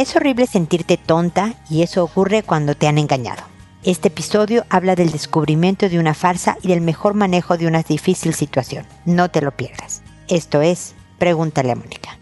Es horrible sentirte tonta y eso ocurre cuando te han engañado. Este episodio habla del descubrimiento de una farsa y del mejor manejo de una difícil situación. No te lo pierdas. Esto es Pregúntale a Mónica.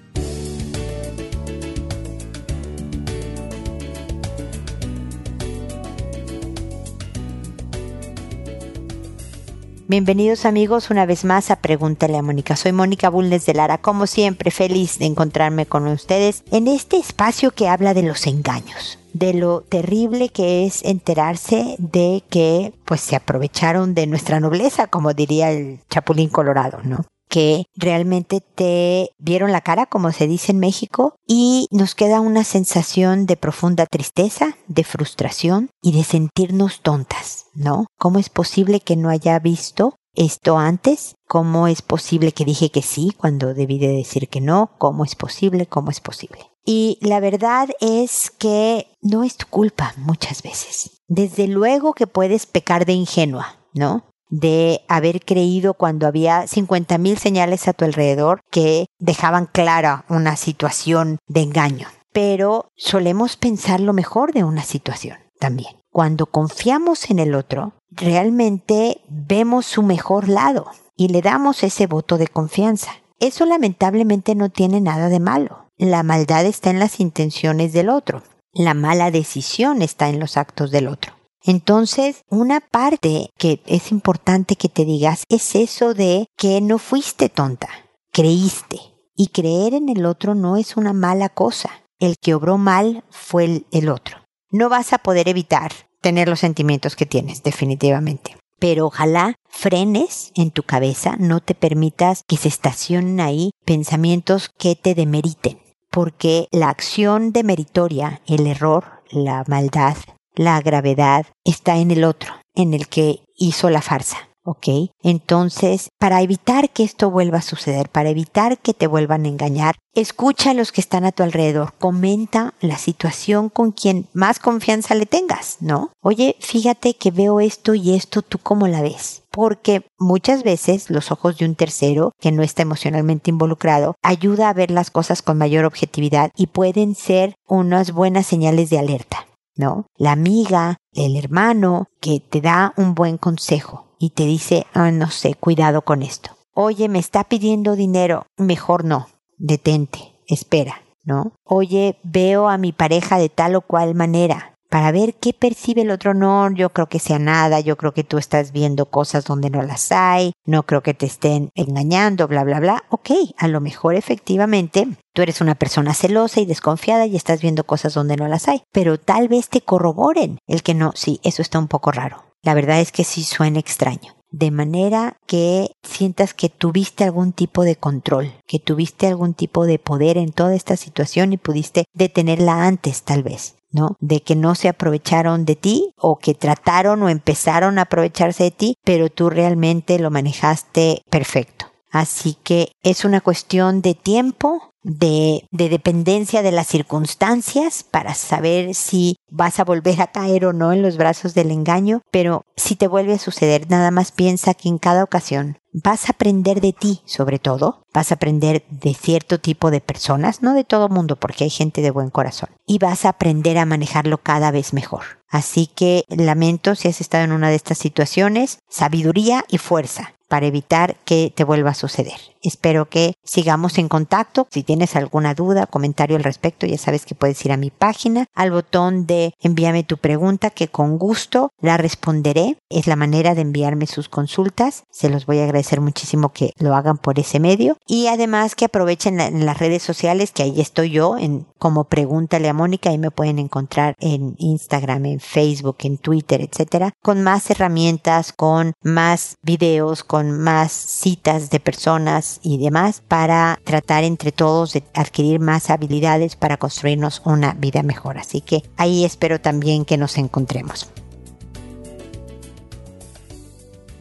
Bienvenidos amigos una vez más a Pregúntale a Mónica. Soy Mónica Bulnes de Lara, como siempre feliz de encontrarme con ustedes en este espacio que habla de los engaños, de lo terrible que es enterarse de que pues se aprovecharon de nuestra nobleza, como diría el Chapulín Colorado, ¿no? Que realmente te vieron la cara, como se dice en México, y nos queda una sensación de profunda tristeza, de frustración y de sentirnos tontas, ¿no? ¿Cómo es posible que no haya visto esto antes? ¿Cómo es posible que dije que sí cuando debí de decir que no? ¿Cómo es posible? ¿Cómo es posible? Y la verdad es que no es tu culpa muchas veces. Desde luego que puedes pecar de ingenua, ¿no? De haber creído cuando había 50.000 señales a tu alrededor que dejaban clara una situación de engaño. Pero solemos pensar lo mejor de una situación también. Cuando confiamos en el otro, realmente vemos su mejor lado y le damos ese voto de confianza. Eso lamentablemente no tiene nada de malo. La maldad está en las intenciones del otro. La mala decisión está en los actos del otro. Entonces, una parte que es importante que te digas es eso de que no fuiste tonta, creíste. Y creer en el otro no es una mala cosa. El que obró mal fue el, otro. No vas a poder evitar tener los sentimientos que tienes, definitivamente. Pero ojalá frenes en tu cabeza, no te permitas que se estacionen ahí pensamientos que te demeriten. Porque la acción demeritoria, el error, la maldad, la gravedad está en el otro, en el que hizo la farsa. ¿ok? Entonces, para evitar que esto vuelva a suceder, para evitar que te vuelvan a engañar, escucha a los que están a tu alrededor, comenta la situación con quien más confianza le tengas, ¿no? Oye, fíjate que veo esto y esto, ¿tú cómo la ves? Porque muchas veces los ojos de un tercero que no está emocionalmente involucrado ayuda a ver las cosas con mayor objetividad y pueden ser unas buenas señales de alerta. ¿No? La amiga, el hermano que te da un buen consejo y te dice, ah, no sé, cuidado con esto. Oye, me está pidiendo dinero, mejor no, detente, espera, ¿no? Oye, veo a mi pareja de tal o cual manera, para ver qué percibe el otro. No, yo creo que sea nada, yo creo que tú estás viendo cosas donde no las hay, no creo que te estén engañando, bla, bla, bla. Ok, a lo mejor efectivamente tú eres una persona celosa y desconfiada y estás viendo cosas donde no las hay, pero tal vez te corroboren el que no, sí, eso está un poco raro. La verdad es que sí suena extraño de manera que sientas que tuviste algún tipo de control, que tuviste algún tipo de poder en toda esta situación y pudiste detenerla antes tal vez. ¿No? De que no se aprovecharon de ti o que trataron o empezaron a aprovecharse de ti, pero tú realmente lo manejaste perfecto. Así que es una cuestión de tiempo, de, de, dependencia de las circunstancias para saber si vas a volver a caer o no en los brazos del engaño, pero si te vuelve a suceder, nada más piensa que en cada ocasión vas a aprender de ti, sobre todo, vas a aprender de cierto tipo de personas, no de todo mundo, porque hay gente de buen corazón, y vas a aprender a manejarlo cada vez mejor. Así que lamento si has estado en una de estas situaciones, sabiduría y fuerza para evitar que te vuelva a suceder. Espero que sigamos en contacto. Si tienes alguna duda, comentario al respecto, ya sabes que puedes ir a mi página, al botón de envíame tu pregunta, que con gusto la responderé. Es la manera de enviarme sus consultas. Se los voy a agradecer muchísimo que lo hagan por ese medio. Y además que aprovechen en las redes sociales, que ahí estoy yo, en como pregúntale a Mónica, ahí me pueden encontrar en Instagram, en Facebook, en Twitter, etcétera, con más herramientas, con más videos, con más citas de personas y demás para tratar entre todos de adquirir más habilidades para construirnos una vida mejor. Así que ahí espero también que nos encontremos.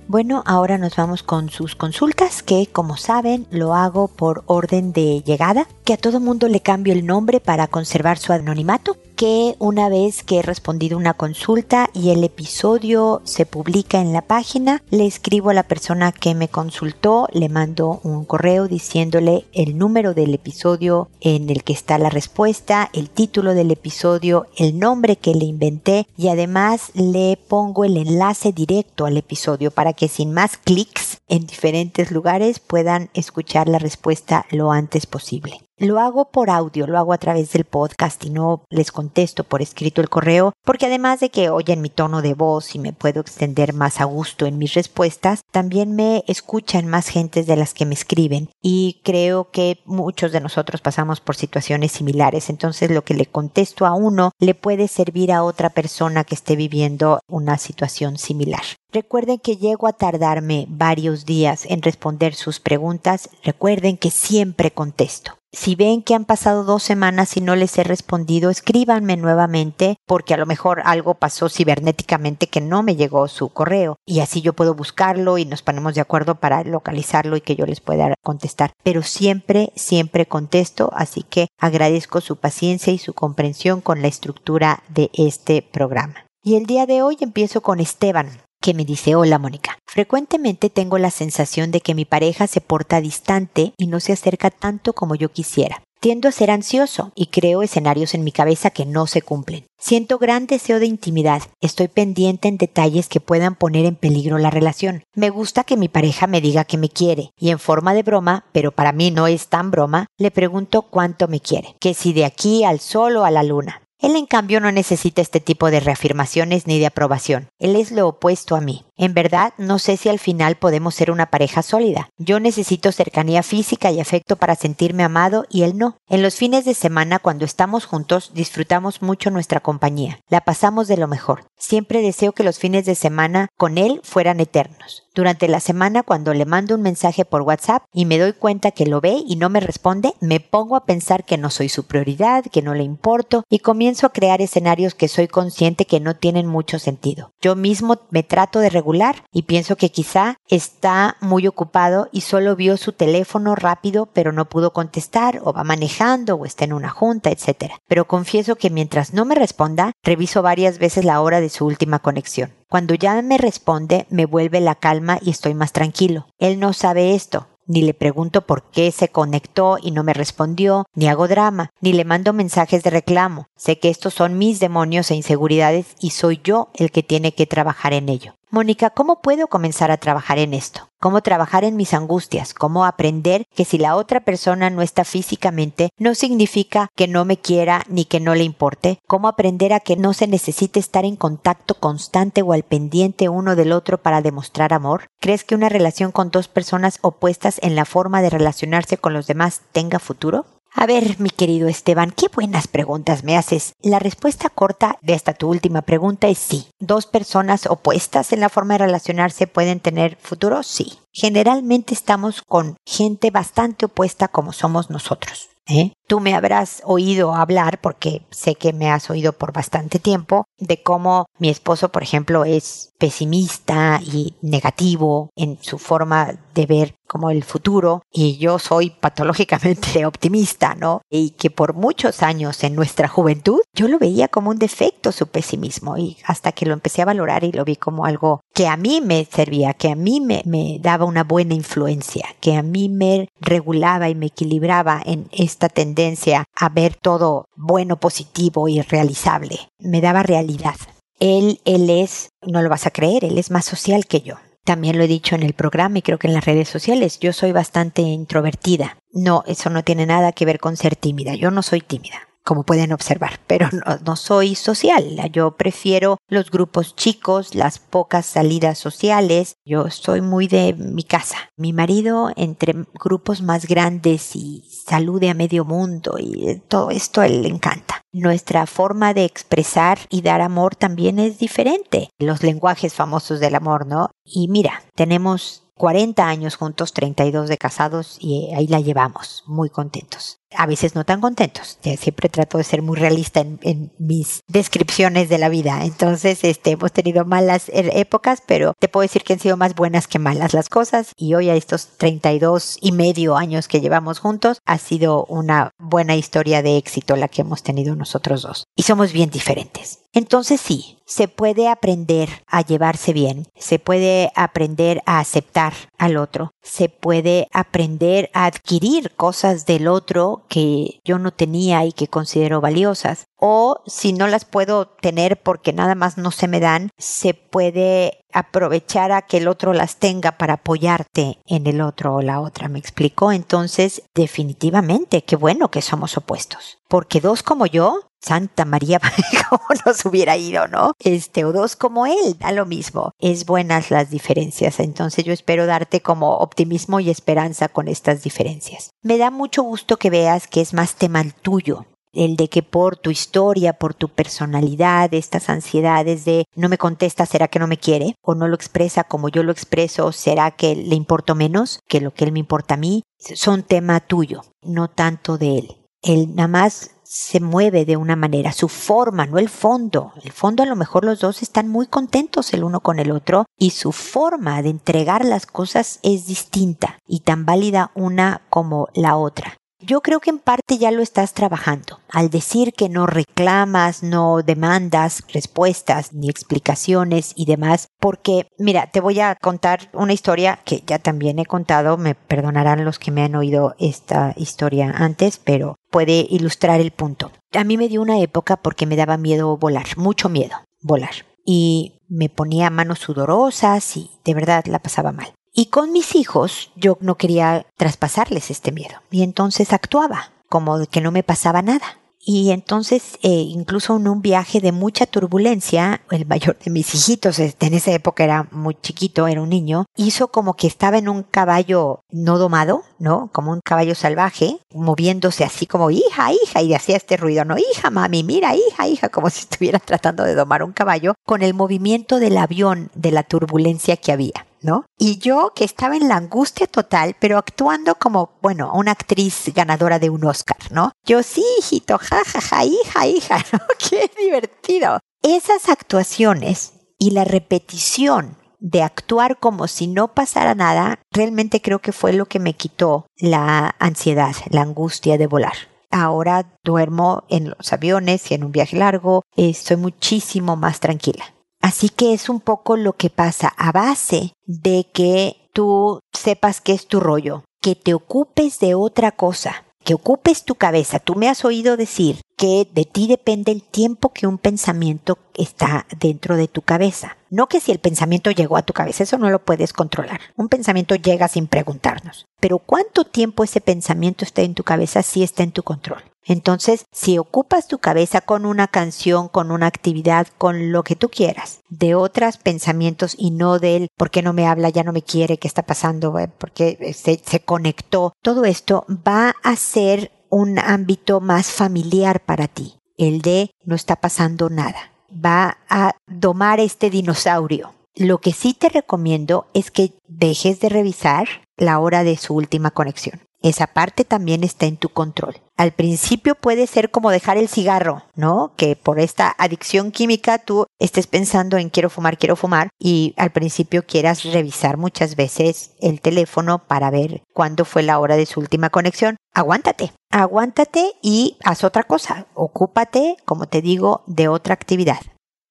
Bueno, ahora nos vamos con sus consultas, que como saben lo hago por orden de llegada, que a todo mundo le cambio el nombre para conservar su anonimato que una vez que he respondido una consulta y el episodio se publica en la página, le escribo a la persona que me consultó, le mando un correo diciéndole el número del episodio en el que está la respuesta, el título del episodio, el nombre que le inventé y además le pongo el enlace directo al episodio para que sin más clics en diferentes lugares puedan escuchar la respuesta lo antes posible. Lo hago por audio, lo hago a través del podcast y no les contesto por escrito el correo, porque además de que oyen mi tono de voz y me puedo extender más a gusto en mis respuestas, también me escuchan más gentes de las que me escriben y creo que muchos de nosotros pasamos por situaciones similares, entonces lo que le contesto a uno le puede servir a otra persona que esté viviendo una situación similar. Recuerden que llego a tardarme varios días en responder sus preguntas. Recuerden que siempre contesto. Si ven que han pasado dos semanas y no les he respondido, escríbanme nuevamente porque a lo mejor algo pasó cibernéticamente que no me llegó su correo y así yo puedo buscarlo y nos ponemos de acuerdo para localizarlo y que yo les pueda contestar. Pero siempre, siempre contesto, así que agradezco su paciencia y su comprensión con la estructura de este programa. Y el día de hoy empiezo con Esteban que me dice, hola Mónica, frecuentemente tengo la sensación de que mi pareja se porta distante y no se acerca tanto como yo quisiera. Tiendo a ser ansioso y creo escenarios en mi cabeza que no se cumplen. Siento gran deseo de intimidad. Estoy pendiente en detalles que puedan poner en peligro la relación. Me gusta que mi pareja me diga que me quiere y en forma de broma, pero para mí no es tan broma, le pregunto cuánto me quiere, que si de aquí al sol o a la luna. Él en cambio no necesita este tipo de reafirmaciones ni de aprobación. Él es lo opuesto a mí. En verdad, no sé si al final podemos ser una pareja sólida. Yo necesito cercanía física y afecto para sentirme amado y él no. En los fines de semana, cuando estamos juntos, disfrutamos mucho nuestra compañía. La pasamos de lo mejor. Siempre deseo que los fines de semana con él fueran eternos. Durante la semana, cuando le mando un mensaje por WhatsApp y me doy cuenta que lo ve y no me responde, me pongo a pensar que no soy su prioridad, que no le importo y comienzo a crear escenarios que soy consciente que no tienen mucho sentido. Yo mismo me trato de regular y pienso que quizá está muy ocupado y solo vio su teléfono rápido pero no pudo contestar o va manejando o está en una junta, etc. Pero confieso que mientras no me responda, reviso varias veces la hora de su última conexión. Cuando ya me responde, me vuelve la calma y estoy más tranquilo. Él no sabe esto, ni le pregunto por qué se conectó y no me respondió, ni hago drama, ni le mando mensajes de reclamo. Sé que estos son mis demonios e inseguridades y soy yo el que tiene que trabajar en ello. Mónica, ¿cómo puedo comenzar a trabajar en esto? ¿Cómo trabajar en mis angustias? ¿Cómo aprender que si la otra persona no está físicamente no significa que no me quiera ni que no le importe? ¿Cómo aprender a que no se necesite estar en contacto constante o al pendiente uno del otro para demostrar amor? ¿Crees que una relación con dos personas opuestas en la forma de relacionarse con los demás tenga futuro? A ver, mi querido Esteban, qué buenas preguntas me haces. La respuesta corta de esta tu última pregunta es sí. ¿Dos personas opuestas en la forma de relacionarse pueden tener futuro? Sí. Generalmente estamos con gente bastante opuesta como somos nosotros. ¿eh? Tú me habrás oído hablar, porque sé que me has oído por bastante tiempo, de cómo mi esposo, por ejemplo, es pesimista y negativo en su forma de ver como el futuro y yo soy patológicamente optimista, ¿no? Y que por muchos años en nuestra juventud yo lo veía como un defecto su pesimismo y hasta que lo empecé a valorar y lo vi como algo que a mí me servía, que a mí me, me daba una buena influencia, que a mí me regulaba y me equilibraba en esta tendencia a ver todo bueno, positivo y realizable. Me daba realidad. Él, él es, no lo vas a creer, él es más social que yo. También lo he dicho en el programa y creo que en las redes sociales. Yo soy bastante introvertida. No, eso no tiene nada que ver con ser tímida. Yo no soy tímida como pueden observar, pero no, soy social. Yo prefiero los grupos chicos, las pocas salidas sociales. Yo soy muy de mi casa. Mi marido entre grupos más grandes y salude a medio mundo y todo esto él le encanta. Nuestra forma de expresar y dar amor también es diferente. Los lenguajes famosos del amor, ¿no? Y mira, tenemos 40 años juntos, 32 de casados y ahí la llevamos, muy contentos. A veces no tan contentos. siempre trato de ser muy realista en, mis descripciones de la vida. Entonces, este, hemos tenido malas er, épocas, pero te puedo decir que han sido más buenas que malas las cosas. Y hoy a estos 32 y medio años que llevamos juntos, ha sido una buena historia de éxito la que hemos tenido nosotros dos. Y somos bien diferentes. Entonces sí, se puede aprender a llevarse bien, se puede aprender a aceptar al otro, se puede aprender a adquirir cosas del otro que yo no tenía y que considero valiosas. O si no las puedo tener porque nada más no se me dan, se puede aprovechar a que el otro las tenga para apoyarte en el otro o la otra. ¿Me explico? Entonces, definitivamente, qué bueno que somos opuestos. Porque dos como yo Santa María, cómo nos hubiera ido, ¿no? Este, o dos como él, da lo mismo. Es buenas las diferencias, entonces yo espero darte como optimismo y esperanza con estas diferencias. Me da mucho gusto que veas que es más tema el tuyo, el de que por tu historia, por tu personalidad, estas ansiedades de no me contesta, ¿será que no me quiere? O no lo expresa como yo lo expreso, ¿será que le importo menos que lo que él me importa a mí? Son tema tuyo, no tanto de él. Él nada más se mueve de una manera, su forma, no el fondo. El fondo a lo mejor los dos están muy contentos el uno con el otro y su forma de entregar las cosas es distinta y tan válida una como la otra. Yo creo que en parte ya lo estás trabajando. Al decir que no reclamas, no demandas respuestas ni explicaciones y demás, porque mira, te voy a contar una historia que ya también he contado, me perdonarán los que me han oído esta historia antes, pero puede ilustrar el punto. A mí me dio una época porque me daba miedo volar, mucho miedo volar. Y me ponía manos sudorosas y de verdad la pasaba mal. Y con mis hijos yo no quería traspasarles este miedo. Y entonces actuaba como que no me pasaba nada. Y entonces, eh, incluso en un viaje de mucha turbulencia, el mayor de mis hijitos, este, en esa época era muy chiquito, era un niño, hizo como que estaba en un caballo no domado, ¿no? Como un caballo salvaje, moviéndose así como hija, hija, y hacía este ruido, ¿no? Hija, mami, mira, hija, hija, como si estuviera tratando de domar un caballo, con el movimiento del avión de la turbulencia que había. ¿No? Y yo que estaba en la angustia total, pero actuando como, bueno, una actriz ganadora de un Oscar, ¿no? Yo sí, hijito, jajaja, ja, ja, hija, hija, ¿no? Qué divertido. Esas actuaciones y la repetición de actuar como si no pasara nada, realmente creo que fue lo que me quitó la ansiedad, la angustia de volar. Ahora duermo en los aviones y en un viaje largo, estoy muchísimo más tranquila. Así que es un poco lo que pasa a base de que tú sepas qué es tu rollo, que te ocupes de otra cosa, que ocupes tu cabeza. Tú me has oído decir que de ti depende el tiempo que un pensamiento está dentro de tu cabeza. No que si el pensamiento llegó a tu cabeza, eso no lo puedes controlar. Un pensamiento llega sin preguntarnos. Pero cuánto tiempo ese pensamiento está en tu cabeza sí está en tu control. Entonces, si ocupas tu cabeza con una canción, con una actividad, con lo que tú quieras, de otros pensamientos y no del por qué no me habla, ya no me quiere, qué está pasando, eh, por qué se, se conectó, todo esto va a ser un ámbito más familiar para ti, el de no está pasando nada. Va a domar este dinosaurio. Lo que sí te recomiendo es que dejes de revisar la hora de su última conexión. Esa parte también está en tu control. Al principio puede ser como dejar el cigarro, ¿no? Que por esta adicción química tú estés pensando en quiero fumar, quiero fumar y al principio quieras revisar muchas veces el teléfono para ver cuándo fue la hora de su última conexión. Aguántate, aguántate y haz otra cosa. Ocúpate, como te digo, de otra actividad.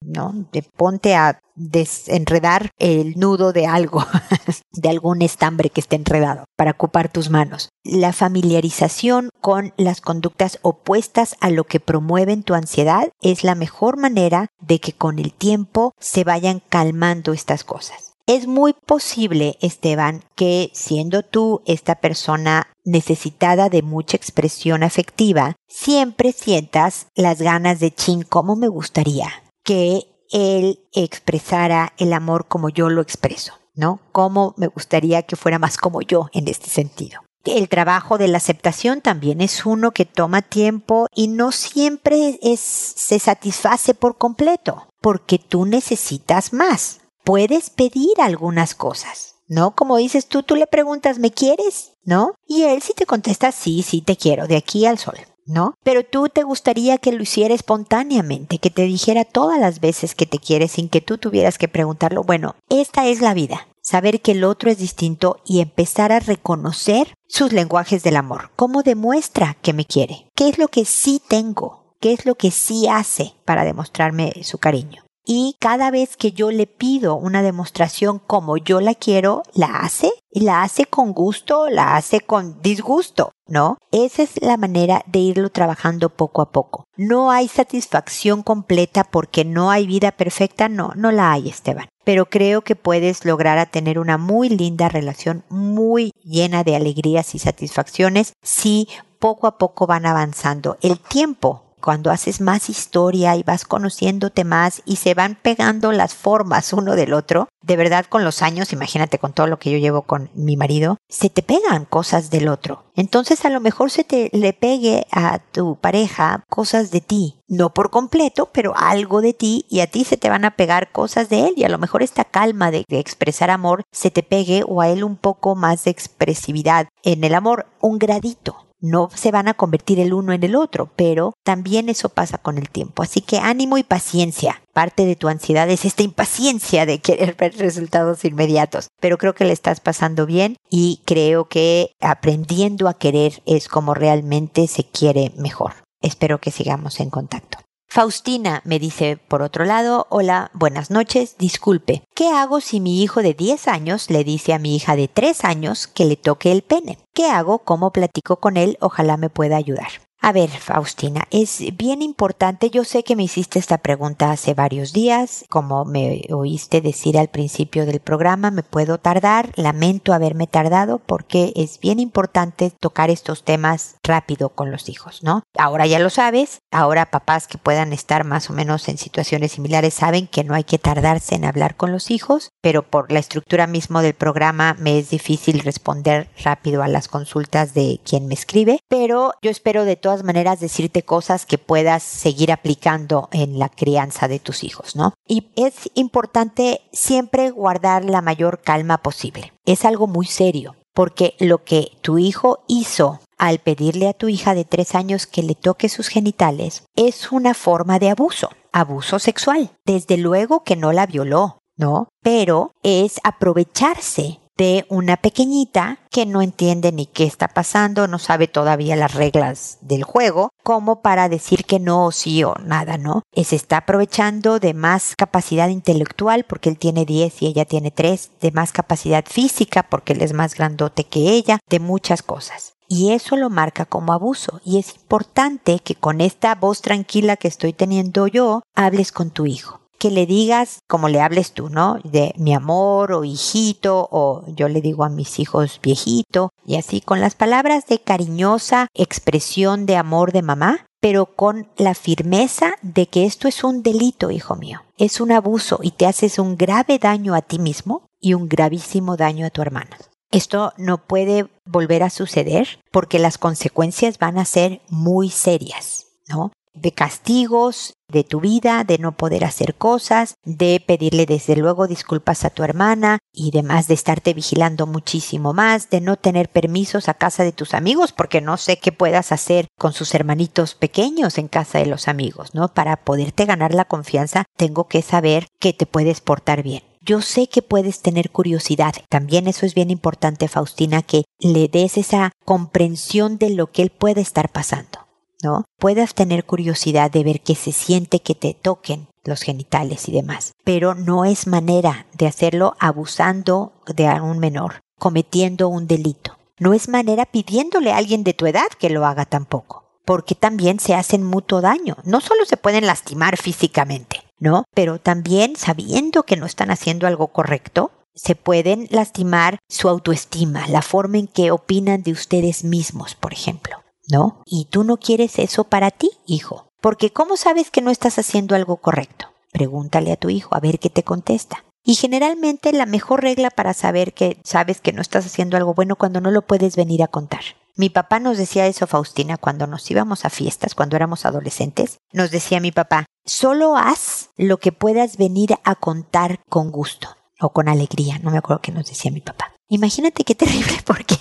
¿No? De ponte a desenredar el nudo de algo, de algún estambre que esté enredado, para ocupar tus manos. La familiarización con las conductas opuestas a lo que promueven tu ansiedad es la mejor manera de que con el tiempo se vayan calmando estas cosas. Es muy posible, Esteban, que siendo tú esta persona necesitada de mucha expresión afectiva, siempre sientas las ganas de chin, ¿cómo me gustaría? Que él expresara el amor como yo lo expreso, ¿no? Cómo me gustaría que fuera más como yo en este sentido. El trabajo de la aceptación también es uno que toma tiempo y no siempre es, se satisface por completo, porque tú necesitas más. Puedes pedir algunas cosas, ¿no? Como dices tú, tú le preguntas, ¿me quieres? ¿No? Y él sí te contesta, sí, sí te quiero, de aquí al sol. ¿No? Pero tú te gustaría que lo hiciera espontáneamente, que te dijera todas las veces que te quiere sin que tú tuvieras que preguntarlo. Bueno, esta es la vida. Saber que el otro es distinto y empezar a reconocer sus lenguajes del amor. ¿Cómo demuestra que me quiere? ¿Qué es lo que sí tengo? ¿Qué es lo que sí hace para demostrarme su cariño? Y cada vez que yo le pido una demostración como yo la quiero, la hace y la hace con gusto, la hace con disgusto, ¿no? Esa es la manera de irlo trabajando poco a poco. No hay satisfacción completa porque no hay vida perfecta, no, no la hay, Esteban. Pero creo que puedes lograr tener una muy linda relación, muy llena de alegrías y satisfacciones si poco a poco van avanzando. El tiempo cuando haces más historia y vas conociéndote más y se van pegando las formas uno del otro, de verdad con los años, imagínate con todo lo que yo llevo con mi marido, se te pegan cosas del otro. Entonces a lo mejor se te le pegue a tu pareja cosas de ti, no por completo, pero algo de ti y a ti se te van a pegar cosas de él y a lo mejor esta calma de, expresar amor se te pegue o a él un poco más de expresividad en el amor, un gradito no se van a convertir el uno en el otro, pero también eso pasa con el tiempo. Así que ánimo y paciencia. Parte de tu ansiedad es esta impaciencia de querer ver resultados inmediatos, pero creo que le estás pasando bien y creo que aprendiendo a querer es como realmente se quiere mejor. Espero que sigamos en contacto. Faustina me dice por otro lado, hola, buenas noches, disculpe, ¿qué hago si mi hijo de 10 años le dice a mi hija de 3 años que le toque el pene? ¿Qué hago? ¿Cómo platico con él? Ojalá me pueda ayudar. A ver, Faustina, es bien importante, yo sé que me hiciste esta pregunta hace varios días, como me oíste decir al principio del programa, me puedo tardar, lamento haberme tardado porque es bien importante tocar estos temas rápido con los hijos, ¿no? Ahora ya lo sabes, ahora papás que puedan estar más o menos en situaciones similares saben que no hay que tardarse en hablar con los hijos, pero por la estructura mismo del programa me es difícil responder rápido a las consultas de quien me escribe, pero yo espero de todas maneras decirte cosas que puedas seguir aplicando en la crianza de tus hijos, ¿no? Y es importante siempre guardar la mayor calma posible. Es algo muy serio, porque lo que tu hijo hizo al pedirle a tu hija de tres años que le toque sus genitales es una forma de abuso, abuso sexual. Desde luego que no la violó, ¿no? Pero es aprovecharse de una pequeñita que no entiende ni qué está pasando, no sabe todavía las reglas del juego, como para decir que no o sí o nada, ¿no? Se está aprovechando de más capacidad intelectual porque él tiene 10 y ella tiene 3, de más capacidad física porque él es más grandote que ella, de muchas cosas. Y eso lo marca como abuso. Y es importante que con esta voz tranquila que estoy teniendo yo, hables con tu hijo que le digas como le hables tú, ¿no? De mi amor o hijito o yo le digo a mis hijos viejito y así con las palabras de cariñosa expresión de amor de mamá, pero con la firmeza de que esto es un delito, hijo mío. Es un abuso y te haces un grave daño a ti mismo y un gravísimo daño a tu hermana. Esto no puede volver a suceder porque las consecuencias van a ser muy serias, ¿no? De castigos de tu vida, de no poder hacer cosas, de pedirle desde luego disculpas a tu hermana y demás de estarte vigilando muchísimo más, de no tener permisos a casa de tus amigos porque no sé qué puedas hacer con sus hermanitos pequeños en casa de los amigos, ¿no? Para poderte ganar la confianza tengo que saber que te puedes portar bien. Yo sé que puedes tener curiosidad. También eso es bien importante, Faustina, que le des esa comprensión de lo que él puede estar pasando. ¿No? Puedas tener curiosidad de ver qué se siente que te toquen los genitales y demás, pero no es manera de hacerlo abusando de un menor, cometiendo un delito. No es manera pidiéndole a alguien de tu edad que lo haga tampoco, porque también se hacen mutuo daño. No solo se pueden lastimar físicamente, ¿no? Pero también sabiendo que no están haciendo algo correcto, se pueden lastimar su autoestima, la forma en que opinan de ustedes mismos, por ejemplo. ¿No? Y tú no quieres eso para ti, hijo. Porque ¿cómo sabes que no estás haciendo algo correcto? Pregúntale a tu hijo a ver qué te contesta. Y generalmente la mejor regla para saber que sabes que no estás haciendo algo bueno cuando no lo puedes venir a contar. Mi papá nos decía eso, Faustina, cuando nos íbamos a fiestas, cuando éramos adolescentes. Nos decía mi papá, solo haz lo que puedas venir a contar con gusto. o con alegría, no me acuerdo qué nos decía mi papá. Imagínate qué terrible, porque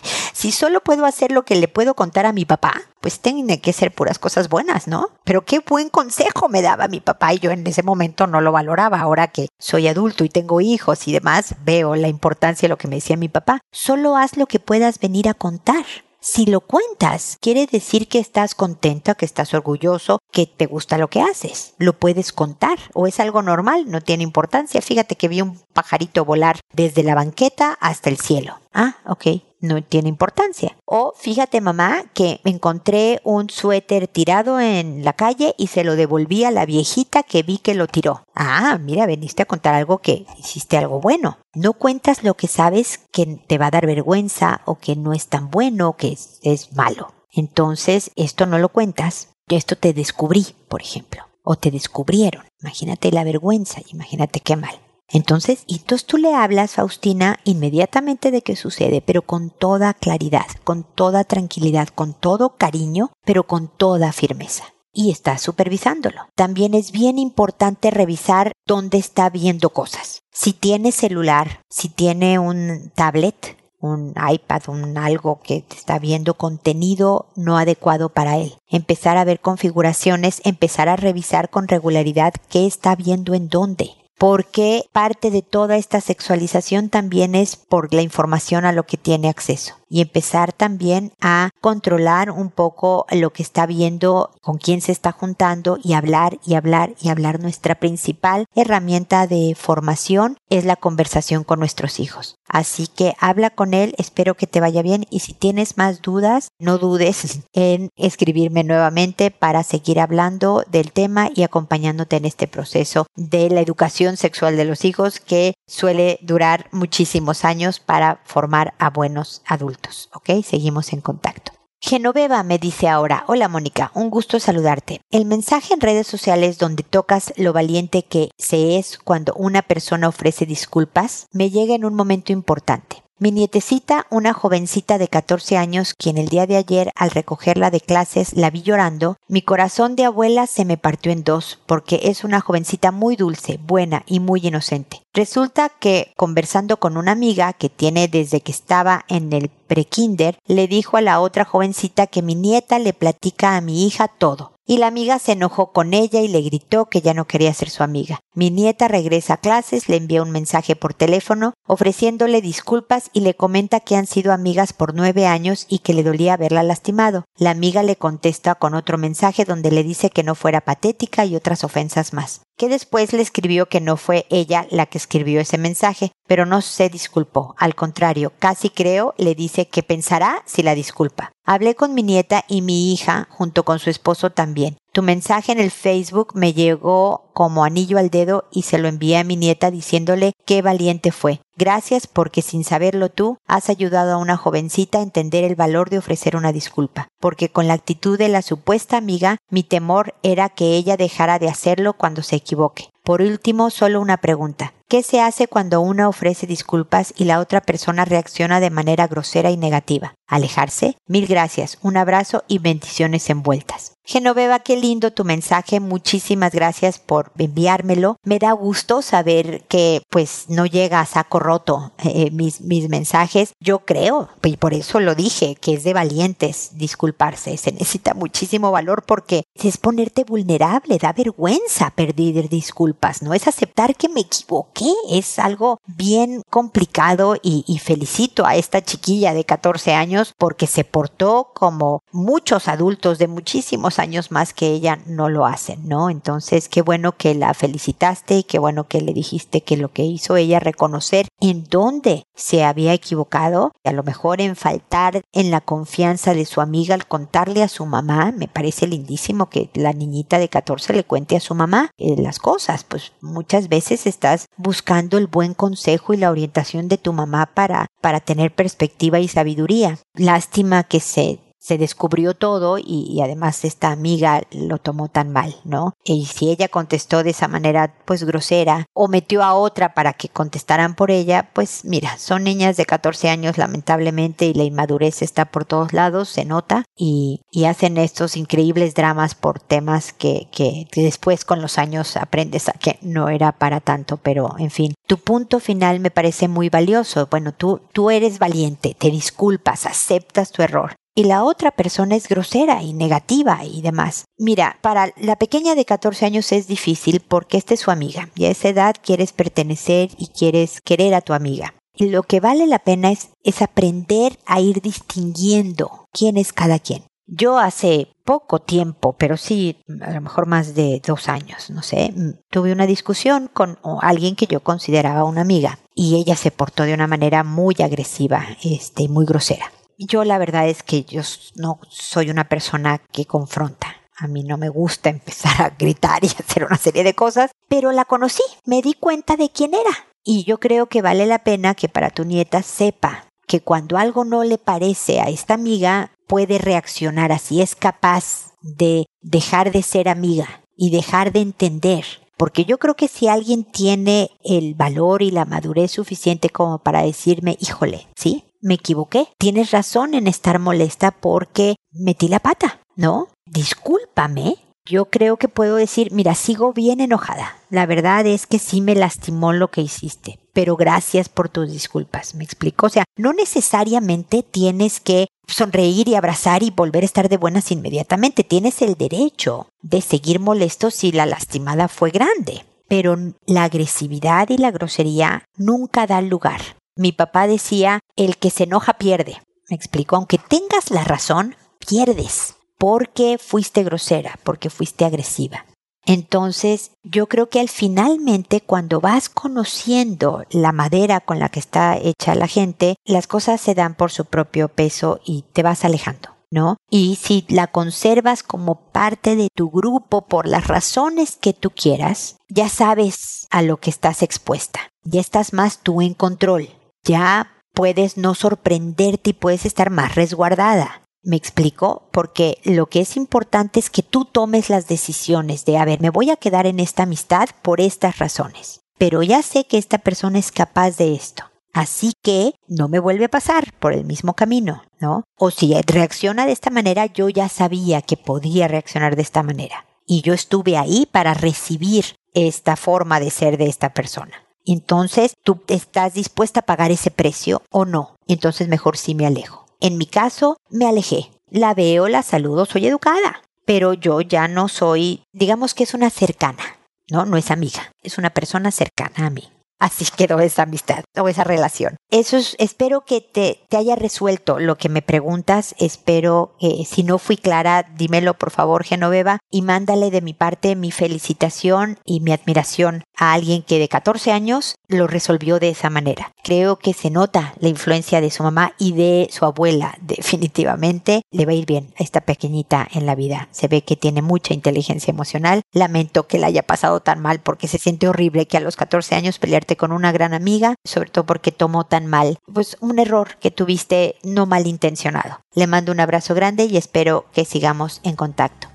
si solo puedo hacer lo que le puedo contar a mi papá, pues tiene que ser puras cosas buenas, ¿no? Pero qué buen consejo me daba mi papá y yo en ese momento no lo valoraba. Ahora que soy adulto y tengo hijos y demás, veo la importancia de lo que me decía mi papá. Solo haz lo que puedas venir a contar. Si lo cuentas, quiere decir que estás contenta, que estás orgulloso, que te gusta lo que haces. Lo puedes contar o es algo normal, no tiene importancia. Fíjate que vi un pajarito volar desde la banqueta hasta el cielo. Ah, ok no tiene importancia. O fíjate mamá que encontré un suéter tirado en la calle y se lo devolví a la viejita que vi que lo tiró. Ah, mira, veniste a contar algo que hiciste algo bueno. No cuentas lo que sabes que te va a dar vergüenza o que no es tan bueno o que es, malo. Entonces, esto no lo cuentas. Esto te descubrí, por ejemplo. O te descubrieron. Imagínate la vergüenza, imagínate qué mal. Entonces, entonces tú le hablas, Faustina, inmediatamente de qué sucede, pero con toda claridad, con toda tranquilidad, con todo cariño, pero con toda firmeza. Y estás supervisándolo. También es bien importante revisar dónde está viendo cosas. Si tiene celular, si tiene un tablet, un iPad, un algo que está viendo contenido no adecuado para él. Empezar a ver configuraciones, empezar a revisar con regularidad qué está viendo en dónde porque parte de toda esta sexualización también es por la información a lo que tiene acceso y empezar también a controlar un poco lo que está viendo, con quién se está juntando y hablar y hablar y hablar. Nuestra principal herramienta de formación es la conversación con nuestros hijos. Así que habla con él, espero que te vaya bien y si tienes más dudas, no dudes en escribirme nuevamente para seguir hablando del tema y acompañándote en este proceso de la educación sexual de los hijos que suele durar muchísimos años para formar a buenos adultos. ¿Ok? Seguimos en contacto. Genoveva me dice ahora, hola Mónica, un gusto saludarte. El mensaje en redes sociales donde tocas lo valiente que se es cuando una persona ofrece disculpas me llega en un momento importante. Mi nietecita, una jovencita de 14 años, quien el día de ayer al recogerla de clases la vi llorando, mi corazón de abuela se me partió en dos, porque es una jovencita muy dulce, buena y muy inocente. Resulta que, conversando con una amiga que tiene desde que estaba en el prekinder, le dijo a la otra jovencita que mi nieta le platica a mi hija todo y la amiga se enojó con ella y le gritó que ya no quería ser su amiga. Mi nieta regresa a clases, le envía un mensaje por teléfono ofreciéndole disculpas y le comenta que han sido amigas por nueve años y que le dolía haberla lastimado. La amiga le contesta con otro mensaje donde le dice que no fuera patética y otras ofensas más que después le escribió que no fue ella la que escribió ese mensaje, pero no se disculpó. Al contrario, casi creo le dice que pensará si la disculpa. Hablé con mi nieta y mi hija, junto con su esposo también. Tu mensaje en el Facebook me llegó como anillo al dedo y se lo envié a mi nieta diciéndole qué valiente fue. Gracias porque sin saberlo tú has ayudado a una jovencita a entender el valor de ofrecer una disculpa, porque con la actitud de la supuesta amiga mi temor era que ella dejara de hacerlo cuando se equivoque. Por último, solo una pregunta. ¿Qué se hace cuando una ofrece disculpas y la otra persona reacciona de manera grosera y negativa? ¿Alejarse? Mil gracias, un abrazo y bendiciones envueltas. Genoveva, qué lindo tu mensaje, muchísimas gracias por enviármelo. Me da gusto saber que pues no llega a saco roto eh, mis, mis mensajes. Yo creo, y por eso lo dije, que es de valientes disculparse. Se necesita muchísimo valor porque es ponerte vulnerable, da vergüenza pedir disculpas, ¿no? Es aceptar que me equivoqué, es algo bien complicado y, y felicito a esta chiquilla de 14 años porque se portó como muchos adultos de muchísimos años más que ella no lo hacen, ¿no? Entonces, qué bueno que la felicitaste y qué bueno que le dijiste que lo que hizo ella reconocer en dónde se había equivocado, a lo mejor en faltar en la confianza de su amiga al contarle a su mamá, me parece lindísimo que la niñita de 14 le cuente a su mamá eh, las cosas, pues muchas veces estás buscando el buen consejo y la orientación de tu mamá para, para tener perspectiva y sabiduría. Lástima que se se descubrió todo y, además esta amiga lo tomó tan mal, ¿no? Y si ella contestó de esa manera pues grosera o metió a otra para que contestaran por ella, pues mira, son niñas de 14 años lamentablemente y la inmadurez está por todos lados, se nota y, hacen estos increíbles dramas por temas que, que después con los años aprendes a que no era para tanto, pero en fin, tu punto final me parece muy valioso. Bueno, tú, tú eres valiente, te disculpas, aceptas tu error. Y la otra persona es grosera y negativa y demás. Mira, para la pequeña de 14 años es difícil porque esta es su amiga y a esa edad quieres pertenecer y quieres querer a tu amiga. Y lo que vale la pena es, es aprender a ir distinguiendo quién es cada quien. Yo hace poco tiempo, pero sí, a lo mejor más de dos años, no sé, tuve una discusión con alguien que yo consideraba una amiga y ella se portó de una manera muy agresiva, este, muy grosera. Yo la verdad es que yo no soy una persona que confronta. A mí no me gusta empezar a gritar y hacer una serie de cosas, pero la conocí, me di cuenta de quién era. Y yo creo que vale la pena que para tu nieta sepa que cuando algo no le parece a esta amiga, puede reaccionar así, es capaz de dejar de ser amiga y dejar de entender. Porque yo creo que si alguien tiene el valor y la madurez suficiente como para decirme, híjole, sí, me equivoqué, tienes razón en estar molesta porque metí la pata, ¿no? Discúlpame, yo creo que puedo decir, mira, sigo bien enojada. La verdad es que sí me lastimó lo que hiciste, pero gracias por tus disculpas. ¿Me explico? O sea, no necesariamente tienes que sonreír y abrazar y volver a estar de buenas inmediatamente. Tienes el derecho de seguir molesto si la lastimada fue grande. Pero la agresividad y la grosería nunca dan lugar. Mi papá decía, el que se enoja pierde. Me explico, aunque tengas la razón, pierdes porque fuiste grosera, porque fuiste agresiva. Entonces, yo creo que al finalmente cuando vas conociendo la madera con la que está hecha la gente, las cosas se dan por su propio peso y te vas alejando. ¿No? Y si la conservas como parte de tu grupo por las razones que tú quieras, ya sabes a lo que estás expuesta. Ya estás más tú en control. Ya puedes no sorprenderte y puedes estar más resguardada. Me explico, porque lo que es importante es que tú tomes las decisiones de, a ver, me voy a quedar en esta amistad por estas razones, pero ya sé que esta persona es capaz de esto. Así que no me vuelve a pasar por el mismo camino, ¿no? O si reacciona de esta manera, yo ya sabía que podía reaccionar de esta manera. Y yo estuve ahí para recibir esta forma de ser de esta persona. Entonces, ¿tú estás dispuesta a pagar ese precio o no? Entonces mejor sí me alejo. En mi caso, me alejé. La veo, la saludo, soy educada, pero yo ya no soy, digamos que es una cercana, ¿no? No es amiga, es una persona cercana a mí. Así quedó esa amistad o esa relación. Eso es, espero que te, te haya resuelto lo que me preguntas. Espero que si no fui clara, dímelo por favor, Genoveva, y mándale de mi parte mi felicitación y mi admiración a alguien que de 14 años lo resolvió de esa manera. Creo que se nota la influencia de su mamá y de su abuela. Definitivamente le va a ir bien a esta pequeñita en la vida. Se ve que tiene mucha inteligencia emocional. Lamento que la haya pasado tan mal porque se siente horrible que a los 14 años pelearte con una gran amiga, sobre todo porque tomó tan mal. Pues un error que tuviste no malintencionado. Le mando un abrazo grande y espero que sigamos en contacto.